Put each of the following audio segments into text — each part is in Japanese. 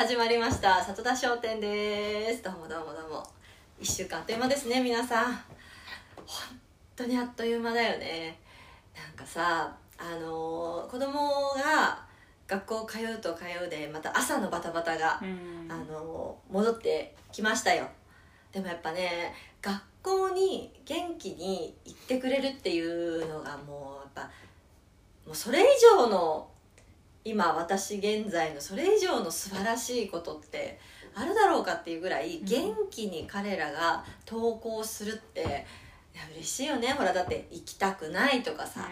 始まりました。里田商店です。どうもどうもどうも。1週間あっという間ですね皆さん。本当にあっという間だよね。なんかさあのー子供が学校通うと通うでまた朝のバタバタが、あのー戻ってきましたよ。でもやっぱね学校に元気に行ってくれるっていうのがもうやっぱもうそれ以上の今私現在のそれ以上の素晴らしいことってあるだろうかっていうぐらいうん。元気に彼らが登校するって、いや嬉しいよね。ほらだって行きたくないとかさ、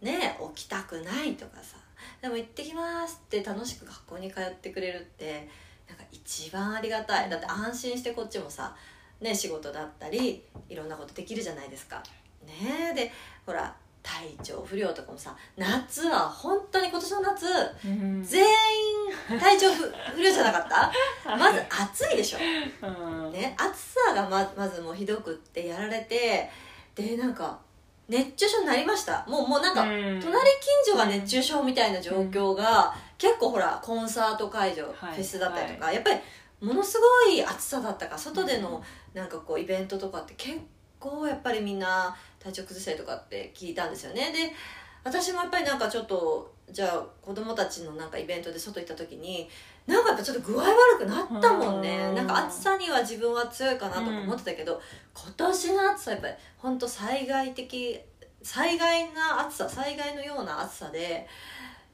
ね起きたくないとかさ。でも行ってきますって楽しく学校に通ってくれるってなんか一番ありがたい。だって安心してこっちもさね仕事だったりいろんなことできるじゃないですか。ねでほら体調不良とかもさ夏は本当に今年の夏うん。全員体調不不良じゃなかった？まず暑いでしょ。うん。ね、暑さがままずもうひどくってやられてでなんか熱中症になりました。もうもうなんか、うん。隣近所が熱中症みたいな状況が、結構ほらコンサート会場、はい。フェスだったりとか、やっぱりものすごい暑さだったから外でのなんかこうイベントとかって結構やっぱりみんな体調崩したりとかって聞いたんですよね。で私もやっぱりなんかちょっとじゃあ子供たちのなんかイベントで外行った時になんかやっぱちょっと具合悪くなったもんね。うん。なんか暑さには自分は強いかなとか思ってたけど、今年の暑さはやっぱり本当災害的災害な暑さ災害のような暑さで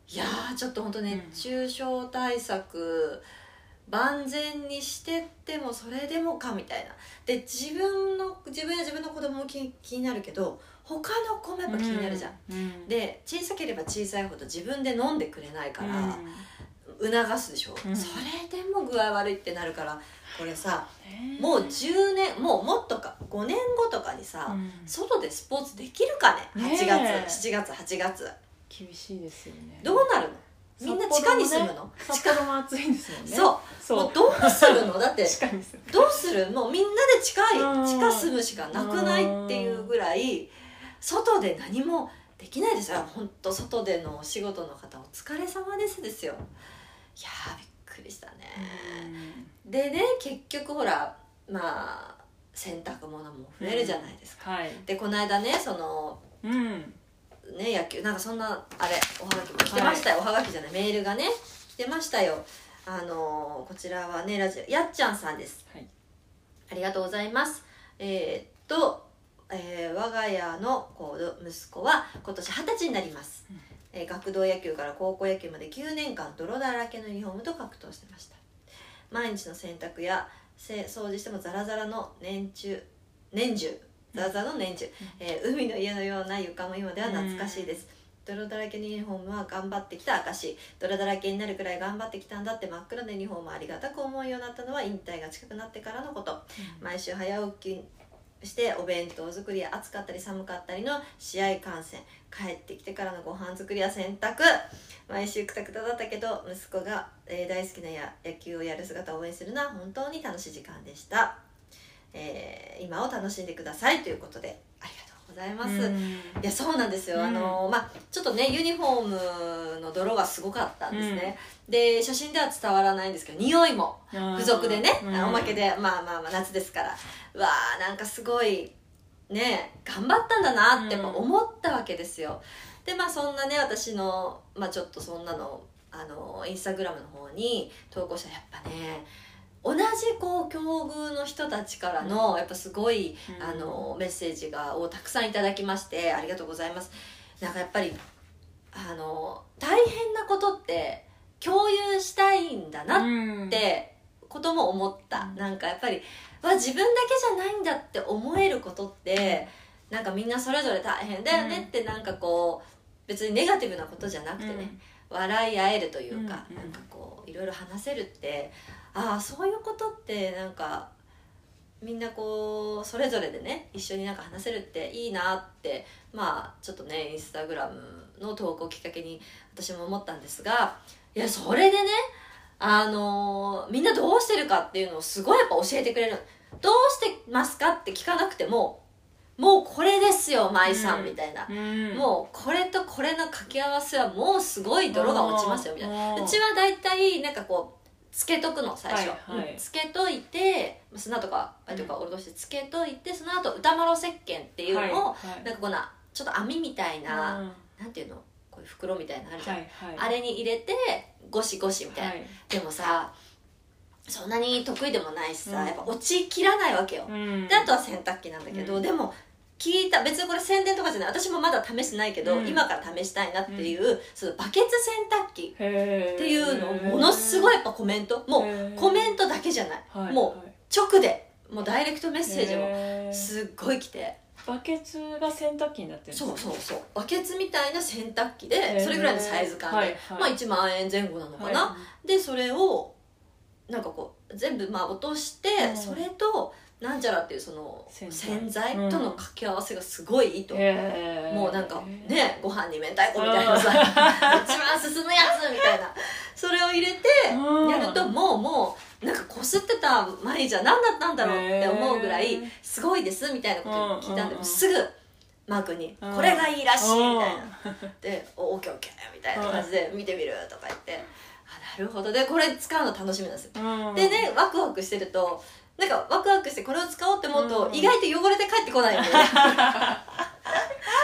いやーちょっと本当熱中症対策、万全にしてってもそれでもかみたいな。で自分の自分や自分の子供も気気になるけど他の子もやっぱ気になるじゃん、うん。で小さければ小さいほど自分で飲んでくれないから、うん。促すでしょ、うん。それでも具合悪いってなるからこれさねもう10年もうもっとか5年後とかにさ、うん。外でスポーツできるかね？ね8月7月8月。厳しいですよね。どうなるの？みんな地下に住むの、札幌も暑いんですもんね。そう。そう。もうどうするの？だって地下に住む。どうする？もうみんなで近いうん。地下住むしかなくないっていうぐらい外で何もできないですよ。本当外でのお仕事の方お疲れ様ですですよ。いやーびっくりしたね、でね結局ほらまあ洗濯物も増えるじゃないですか、はい。でこの間ねそのうんね野球なんかそんなあれおはがきも来てましたよ、おはがきじゃないメールがね来てましたよ。あのこちらはねラジオやっちゃんさんです。はい。ありがとうございます。えーっと、えー我が家の子息子は今年二十歳になります、うん。えー学童野球から高校野球まで9年間泥だらけのユニフォームと格闘してました。毎日の洗濯やせ掃除してもザラザラの年中年中ザラザラの年中、えー海の家のような床も今では懐かしいです、泥だらけのユニフォームは頑張ってきた証泥だらけになるくらい頑張ってきたんだって真っ暗なユニフォームをありがたく思うようになったのは引退が近くなってからのこと。毎週早起きしてお弁当作りや暑かったり寒かったりの試合観戦。帰ってきてからのご飯作りや洗濯毎週くたくただったけど息子が、えー大好きなや野球をやる姿を応援するのは本当に楽しい時間でした、えー今を楽しんでくださいということでありがとうございます、うん。いやそうなんですよ、うん。あのまあちょっとねユニフォームの泥がすごかったんですね、で写真では伝わらないんですけど匂いも付属でね、おまけでまあまあまあ夏ですから。うわーなんかすごいね頑張ったんだなってやっぱ思ったわけですよ、でまあそんなね私のまあちょっとそんなのあのインスタグラムの方に投稿したらやっぱね同じこう境遇の人たちからのやっぱすごい、うん。あのメッセージがをたくさんいただきましてありがとうございます。なんかやっぱりあの大変なことって共有したいんだなっってことも思った、うん。なんかやっぱりわ自分だけじゃないんだって思えることってなんかみんなそれぞれ大変だよねってなんかこう別にネガティブなことじゃなくてね、笑い合えるというか、うん。うんなんかこういろいろ話せるってああそういうことってなんかみんなこうそれぞれでね一緒になんか話せるっていいなってまあちょっとねインスタグラムの投稿をきっかけに私も思ったんですがいやそれでねあのーみんなどうしてるかっていうのをすごいやっぱ教えてくれるどうしてますかって聞かなくてももうこれですよ舞さん、うん。みたいな、うん。もうこれとこれの掛け合わせはもうすごい泥が落ちますよみたいな。なうちは大体なんかこうつけとくの最初、はいはい。うんつけといて砂とかあとかおろしてつけといてその後歌丸石鹸っていうのを、はいはい。なんかこんなちょっと網みたいな、うん。なんていうのこういう袋みたいなのあるじゃん、はいはい。あれに入れてゴシゴシみたいな、はい。でもさそんなに得意でもないしさ、うん。やっぱ落ちきらないわけよ、うん。であとは洗濯機なんだけど、うん。でも聞いた別にこれ宣伝とかじゃない。私もまだ試してないけど、うん。今から試したいなっていう、そのバケツ洗濯機っていうのをものすごいやっぱコメント。もうコメントだけじゃない、はいもう直でもうダイレクトメッセージもすっごい来て。バケツが洗濯機になってるそうか？そうそうバケツみたいな洗濯機でそれぐらいのサイズ感で、はいはい。まあ1万円前後なのかな、はでそれをなんかこう全部まあ落として、うん。それとなんちゃらっていうその洗洗剤剤との掛け合わせがすごいいいと、へーもうなんかねご飯に明太子みたいなさ一番進むやつみたいな。それを入れてうん。やるともうもうなんかこすってた前じゃ何だったんだろうって思うぐらいすごいですみたいなこと聞いたんでうん。もうすぐマークにうん。これがいいらしいみたいな。うん。で「おオッケーオッケー」みたいな感じで見てみるとか言って。あなるほど。でこれ使うの楽しみなんですよ。うん。でねワクワクしてるとなんかワクワクしてこれを使おうって思うと、うん意外と汚れて帰ってこないんだよね。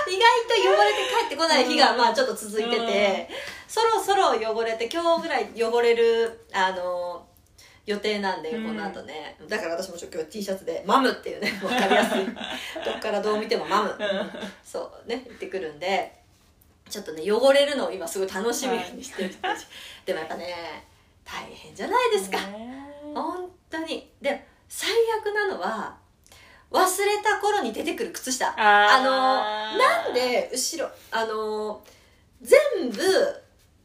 意外と汚れて帰ってこない日がうんまあちょっと続いてて、そろそろ汚れて今日ぐらい汚れるあの予定なんで、うん。この後ね。だから私も今日 T シャツで「マム」っていうね 分かりやすい。どっからどう見ても「マム」そうね言ってくるんでちょっとね汚れるのを今すごい楽しみにしてる人たち、でもやっぱね大変じゃないですか、ね。本当に。で最悪なのは忘れた頃に出てくる靴下。あのなんで後ろあの全部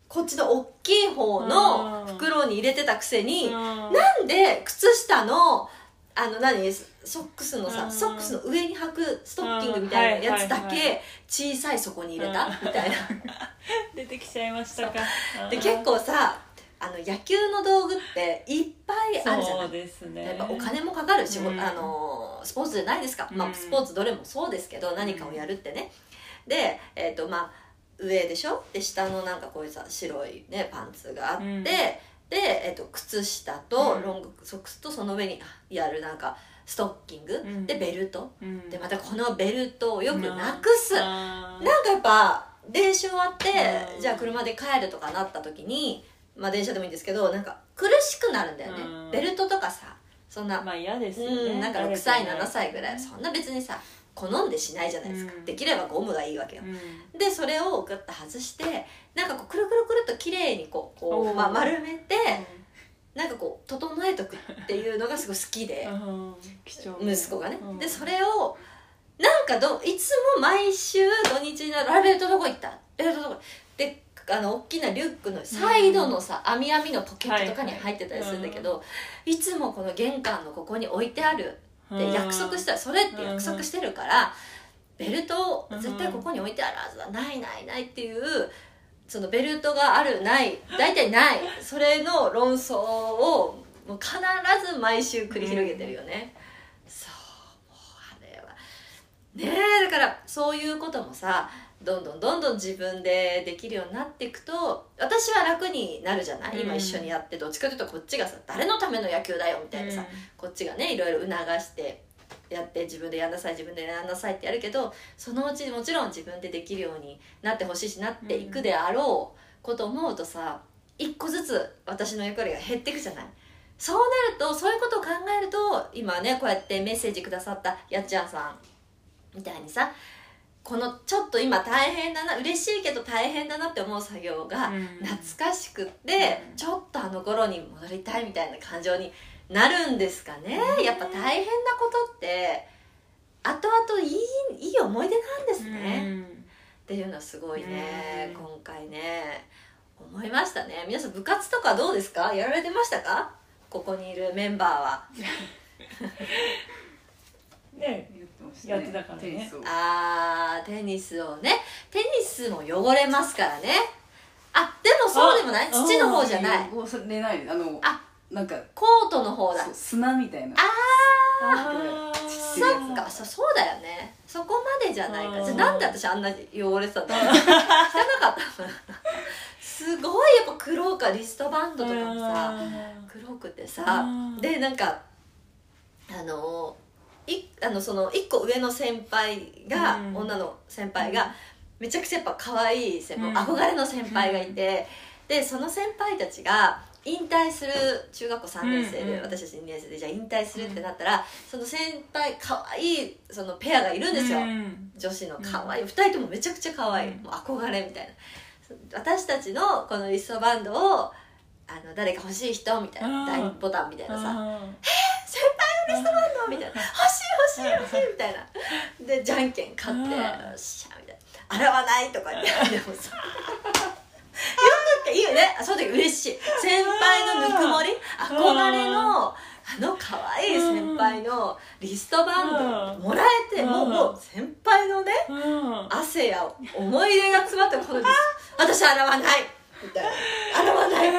こっちの大きい方の袋に入れてたくせに、うん。なんで靴下のあの何ソックスのさ、うん。ソックスの上に履くストッキングみたいなやつだけ小さい底に入れた、うん。みたいな。出てきちゃいましたか。で結構さあの野球の道具っていっぱいあるじゃない。ですね。やっぱお金もかかるし、うん。あのスポーツじゃないですか、まあ、うん。スポーツどれもそうですけど何かをやるってね。で、えっとまあ、上でしょ？で下のなんかこういうさ白い、ね、パンツがあって、うん。で、えっと靴下とうん。ロングソックスとその上にやるなんかストッキング、うん。でベルト？うん。でまたこのベルトをよくなくす、あ。ーなんかやっぱ練習終わって、うん。じゃあ車で帰るとかなった時にまあ電車でもいいんですけどなんか苦しくなるんだよね、うん。ベルトとかさそんな、まあ嫌ですよね。うんなんか6歳慣れてない7歳ぐらいそんな別にさ好んでしないじゃないですか、うん。できればゴムがいいわけよ、うん。でそれをグッと外してなんかこうくるくるくるっと綺麗にこうこう、まあ、丸めてなんかこう整えとくっていうのがすごい好きで、うん。貴重息子がね、うん。でそれをなんかどいつも毎週土日になる「あベルトどこ行った？ベルトどこ?」であの大きなリュックのサイドのさ、網網のポケットとかに入ってたりするんだけど、いつもこの玄関のここに置いてあるって約束したらそれって約束してるから、ベルトを絶対ここに置いてあるはずだないないないっていうそのベルトがあるない大体ないそれの論争をもう必ず毎週繰り広げてるよね、そうもうあれは。ねえだからそういうこともさどんどんどんどん自分でできるようになっていくと私は楽になるじゃない、今うん。一緒にやってどっちかというとこっちがさ誰のための野球だよみたいなさ、こっちがねいろいろ促してやって自分でやんなさい自分でやんなさいってやるけどそのうちもちろん自分でできるようになってほしいしなっていくであろうこと思うとさ一個ずつ私の役割が減っていくじゃない？そうなるとそういうことを考えると今ねこうやってメッセージくださったやっちゃんさんみたいにさこのちょっと今大変だな嬉しいけど大変だなって思う作業がうん。懐かしくって、うん。ちょっとあの頃に戻りたいみたいな感情になるんですかね、うんやっぱ大変なことって後々いいいい思い出なんですね、うん。っていうのはすごいね、うん今回ね思いましたね。皆さん部活とかどうですか？やられてましたか？ここにいるメンバーは ね言ってましたやってたからね。テニスを。あーテニスをね。テニスも汚れますからね。あでもそうでもない。あ土の方じゃない。こうそれないあのあなんかコートの方だ。砂みたいな。あー。ちそっか。そそうだよね。そこまでじゃないか。うんじゃあなんで私あんなに汚れてたんだろう汚かったの？か なすごいやっぱ黒かリストバンドとかもさうん黒くてさ。あーでなんかあのいあのその1個上の先輩が、うん。女の先輩がめちゃくちゃやっぱ可愛い先輩、うん。憧れの先輩がいて、でその先輩たちが引退する中学校3年生で、うんうん私たち2年生でじゃあ引退するってなったら、その先輩可愛いそのペアがいるんですよ、うん。女子の可愛い、二2人ともめちゃくちゃ可愛い、うん。もう憧れみたいな。私たちのこのリストバンドをあの誰か欲しい人みたいなうん。大ボタンみたいなさあ先輩のリストバンドみたいな欲しい欲しい欲しいみたいな。でじゃんけん勝ってうん。よっしゃみたいな洗わないとか言って。でもさ。よくっていいよね。あその時嬉しい。先輩のぬくもり。憧れのあの可愛い先輩のリストバンドもらえてうん。もうもう先輩のねーうん。汗や思い出が詰まったこの 私洗わないみたいな洗わない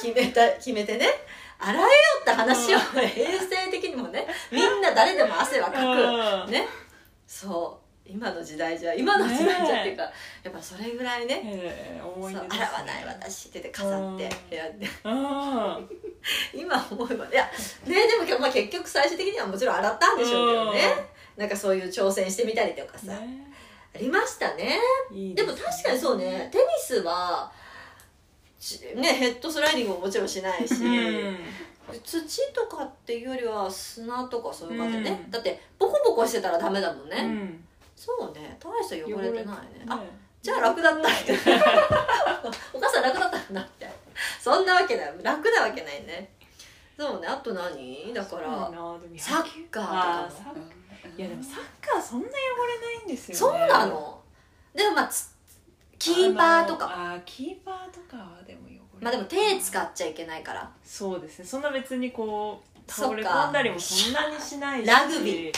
決めた決めてね洗えよって話を衛生的にもねみんな誰でも汗はかうん。くね。そう。今の時代じゃ今の時代じゃっていうか、やっぱそれぐらいね。えー思いね。洗わない私ってて飾ってうん。部屋で。うん。今思えば。いやねでも、まあ、結局最終的にはもちろん洗ったんでしょうけどね。なんかそういう挑戦してみたりとかさ、ね。ありましたね。ですも確かにそうね。テニスはちねヘッドスライディングももちろんしないし、うん。土とかっていうよりは砂とかそういう感じでね、うん。だってボコボコしてたらダメだもんね、うん。そうね。大して汚れてないね。あねじゃあ楽だった お母さん楽だったんだみたいなそんなわけない。楽なわけないね。そうね。あと何？だからサッカーとかも。いやでもサッカーそんな汚れないんですよね。そうなの。でもまあつキーパーとか。あのあーキーパーとかはでも汚れまあでも手使っちゃいけないから。そうですね。そんな別にこう倒れ込んだりもそんなにしないし。ラグビー。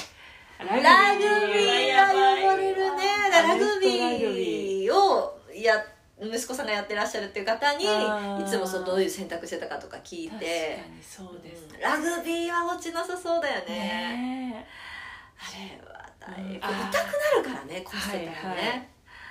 ラグビーは汚れるねラグビビーをや息子さんがやってらっしゃるっていう方にいつもそのどういう選択してたかとか聞い確てそうです。うん。ラグビーは落ちなさそうだよね。ねあれは大変、うん。痛くなるからねこうしてたらね、はいはい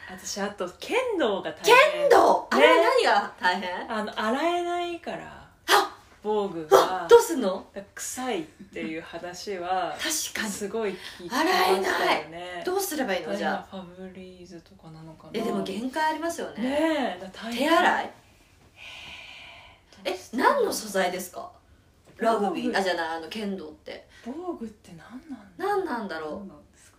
私あと剣道が大剣変道あれね何が大変？あの洗えないから。あ！防具あ！がどうすんの？臭いっていう話は確かに。すごい聞いてま洗えない。したよねどうすればいいの？じゃあ。ファブリーズとかなのかな。えでも限界ありますよね。ねえだから大変。手洗い？え何の素材ですか？ラグビー？あじゃないあの剣道って。防具って何なんだ何なんだろそう？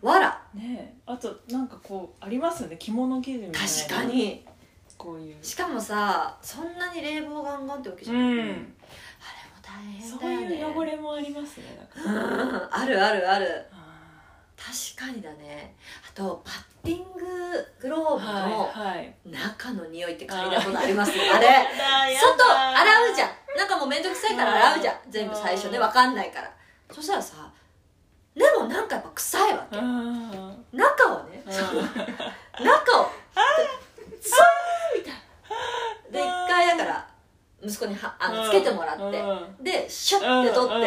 わらねえ。あとなんかこうありますよね。着物生地みたいな。確かに。こういう。しかもさそんなに冷房ガンガンってわけじゃない、うん。あれも大変そうだよね。いう汚れもありますねだうん。あるあるある。あ確かにだね。あとパッティンググローーブの中の匂いって嗅いだことあります？あれ。外洗うじゃん。なんかもうめんどくさいから洗うじゃん。うん全部最初ね分かんないから。そしたらさでもなんかやっぱ臭いわけ。うん。中をね中をそうみたいな。で一回だから息子にはあのつけてもらってうん。でシュッて取って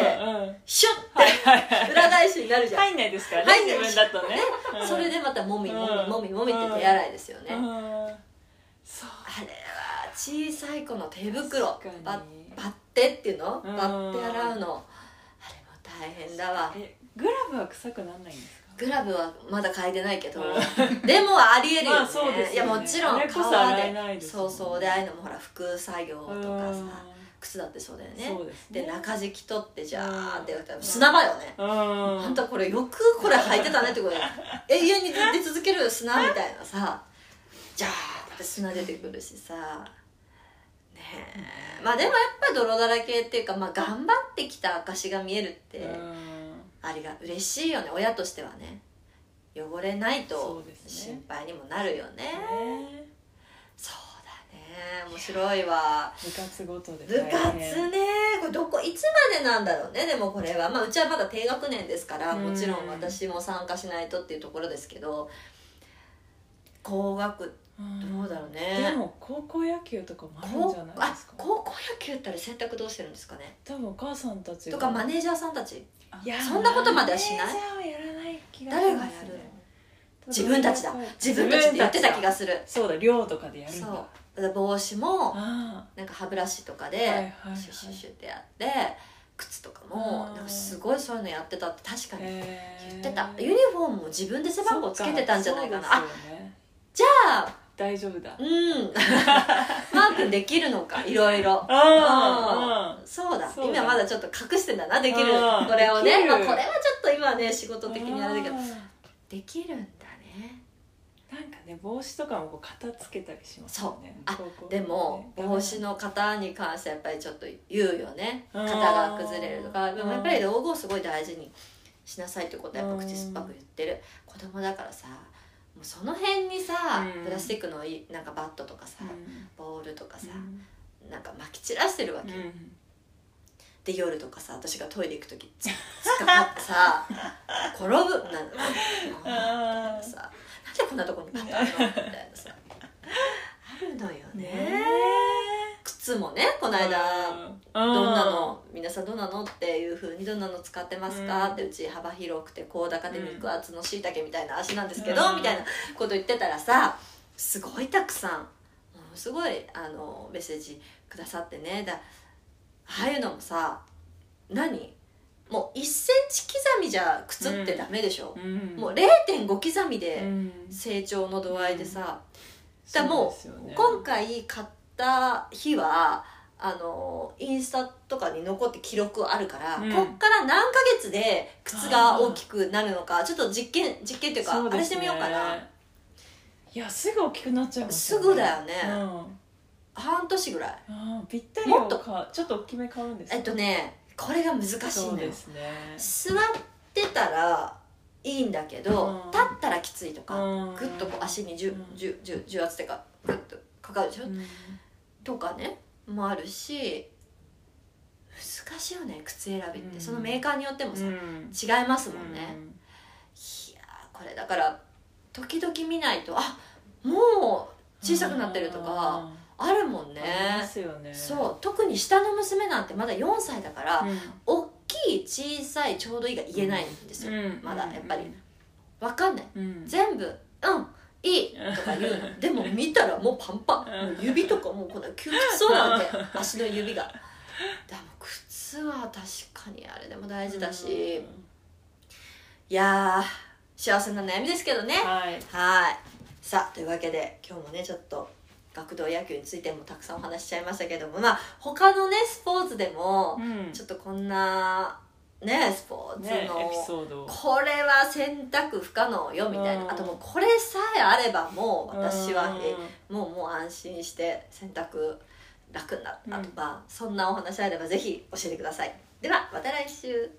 シュッて裏返しになるじゃん。入んないですからね入んない。自分だとね。うん。それでまたもみもみうん。もみもみって手洗いですよね。うん。そうあれは小さい子の手袋確かに。ババッテっていうの？うん。バッテ洗うの。あれも大変だわ。えグラブは臭くならないんですか？グラブはまだ嗅いでないけどう でもありえるよね,、まあそうですよね。いやもちろんあれこそ革洗えないでね。そうそう。でああいうのもほら服作業とかうん。さ靴だってそうだよね。ですね。で中敷き取ってじゃーって砂場よね、うん。あんたこれよくこれ履いてたねってことで。永遠に出続ける砂みたいなさじゃーって砂出てくるしさ。ねえ。まあでもやっぱ泥だらけっていうか、まあ、頑張ってきた証が見えるって、うんありが嬉しいよね。親としてはね。汚れないそと心配にもなるよね。ね。そうだね。面白いわ。部活ごとで部活ね。これどこいつまでなんだろうね。でもこれは。まあうちはまだ低学年ですからうん。もちろん私も参加しないとっていうところですけど高学うん。どうだろうね。でも高校野球とかもあるん高じゃないあですか？高校野球ってあれ選択どうしてるんですかね？多分お母さんたちが。とかマネージャーさんたち。いやそんなことまではしない？マネージャーはやらない気がします誰がやるの？自分たちだ。自分たちでやってた気がする。そうだ寮とかでやるんだ。そう。帽子もあなんか歯ブラシとかでシュッシュッシュってやって靴とかもなんかすごいそういうのやってたって確かに言ってた。ユニフォームも自分で背番号つけてたんじゃないかな。ね。じゃあ大丈夫だ。うん。マークできるのか？いろいろ。そうだ。今まだちょっと隠してんだな。できるうんこれをね。まあ、これはちょっと今ね仕事的にあれだけど。あできるんだね。ーなんかね帽子とかもこう型つけたりしますよね。そう。あでもね。帽子の型に関してはやっぱりちょっと言うよね。うん。型が崩れるとか。うん。でもやっぱり道具をすごい大事にしなさいってことはやっぱ口酸っぱく言ってる。子供だからさその辺にさうん。プラスチックのいなんかバットとかさうん。ボールとかさうん。なんかまき散らしてるわけうん。で夜とかさ私がトイレ行く時つつかかってさ 転ぶなんあーさなんでこんなとこにパターンの？みたいなさ。あるのよね。ね靴もねこの間うん。どんなの皆さんどんなのっていうふうにどんなの使ってますか、うん。ってうち幅広くて高高で肉厚のしいたけみたいな足なんですけど、うん。みたいなこと言ってたらさすごいたくさんものすごいあのメッセージくださってね。だああいうのもさ何？もう1センチ刻みじゃ靴ってダメでしょ、うん。もう0.5刻みうでん。成長の度合いでさ、そうだからもですよね。今回買った日はあのインスタとかに残って記録あるから、うん。こっから何ヶ月で靴が大きくなるのかちょっと実験実験っていうかね。あれしてみようかな。いやすぐ大きくなっちゃいますすぐだよね。うん。半年ぐらい。ぴったりもっと。ちょっと大きめ買うんですかえっとねこれが難しいそうのよですね。座ってたらいいんだけど、うん。立ったらきついとか、うん。グッとこう足に重うん。重圧っていうかグッとかかるでしょ、うん。とかねもあるし難しいよね靴選びって、うん。そのメーカーによってもさ、うん。違いますもんね、いやーこれだから時々見ないとあもう小さくなってるとかあるもんね。ね。そう。特に下の娘なんてまだ4歳だから、うん。大きい小さいちょうどいいが言えないんですよ、うん。まだやっぱり。わかんない。うん。全部うんいいとか言う。のでも見たらもうパンパン。うん。もう指とかもうこんな窮屈そうなわけ足の指が。でも靴は確かにあれでも大事だし、うん。いやー幸せな悩みですけどね。はい。はい。さあというわけで今日もねちょっと学童野球についてもたくさんお話ししちゃいましたけどもまあ他のねスポーツでもうんちょっとこんなねスポーツの、ねエピソード。をこれは選択不可能よみたいな、うん。あともうこれさえあればもう私はうん。えもうもう安心して選択楽になったとか、そんなお話あればぜひ教えてください。ではまた来週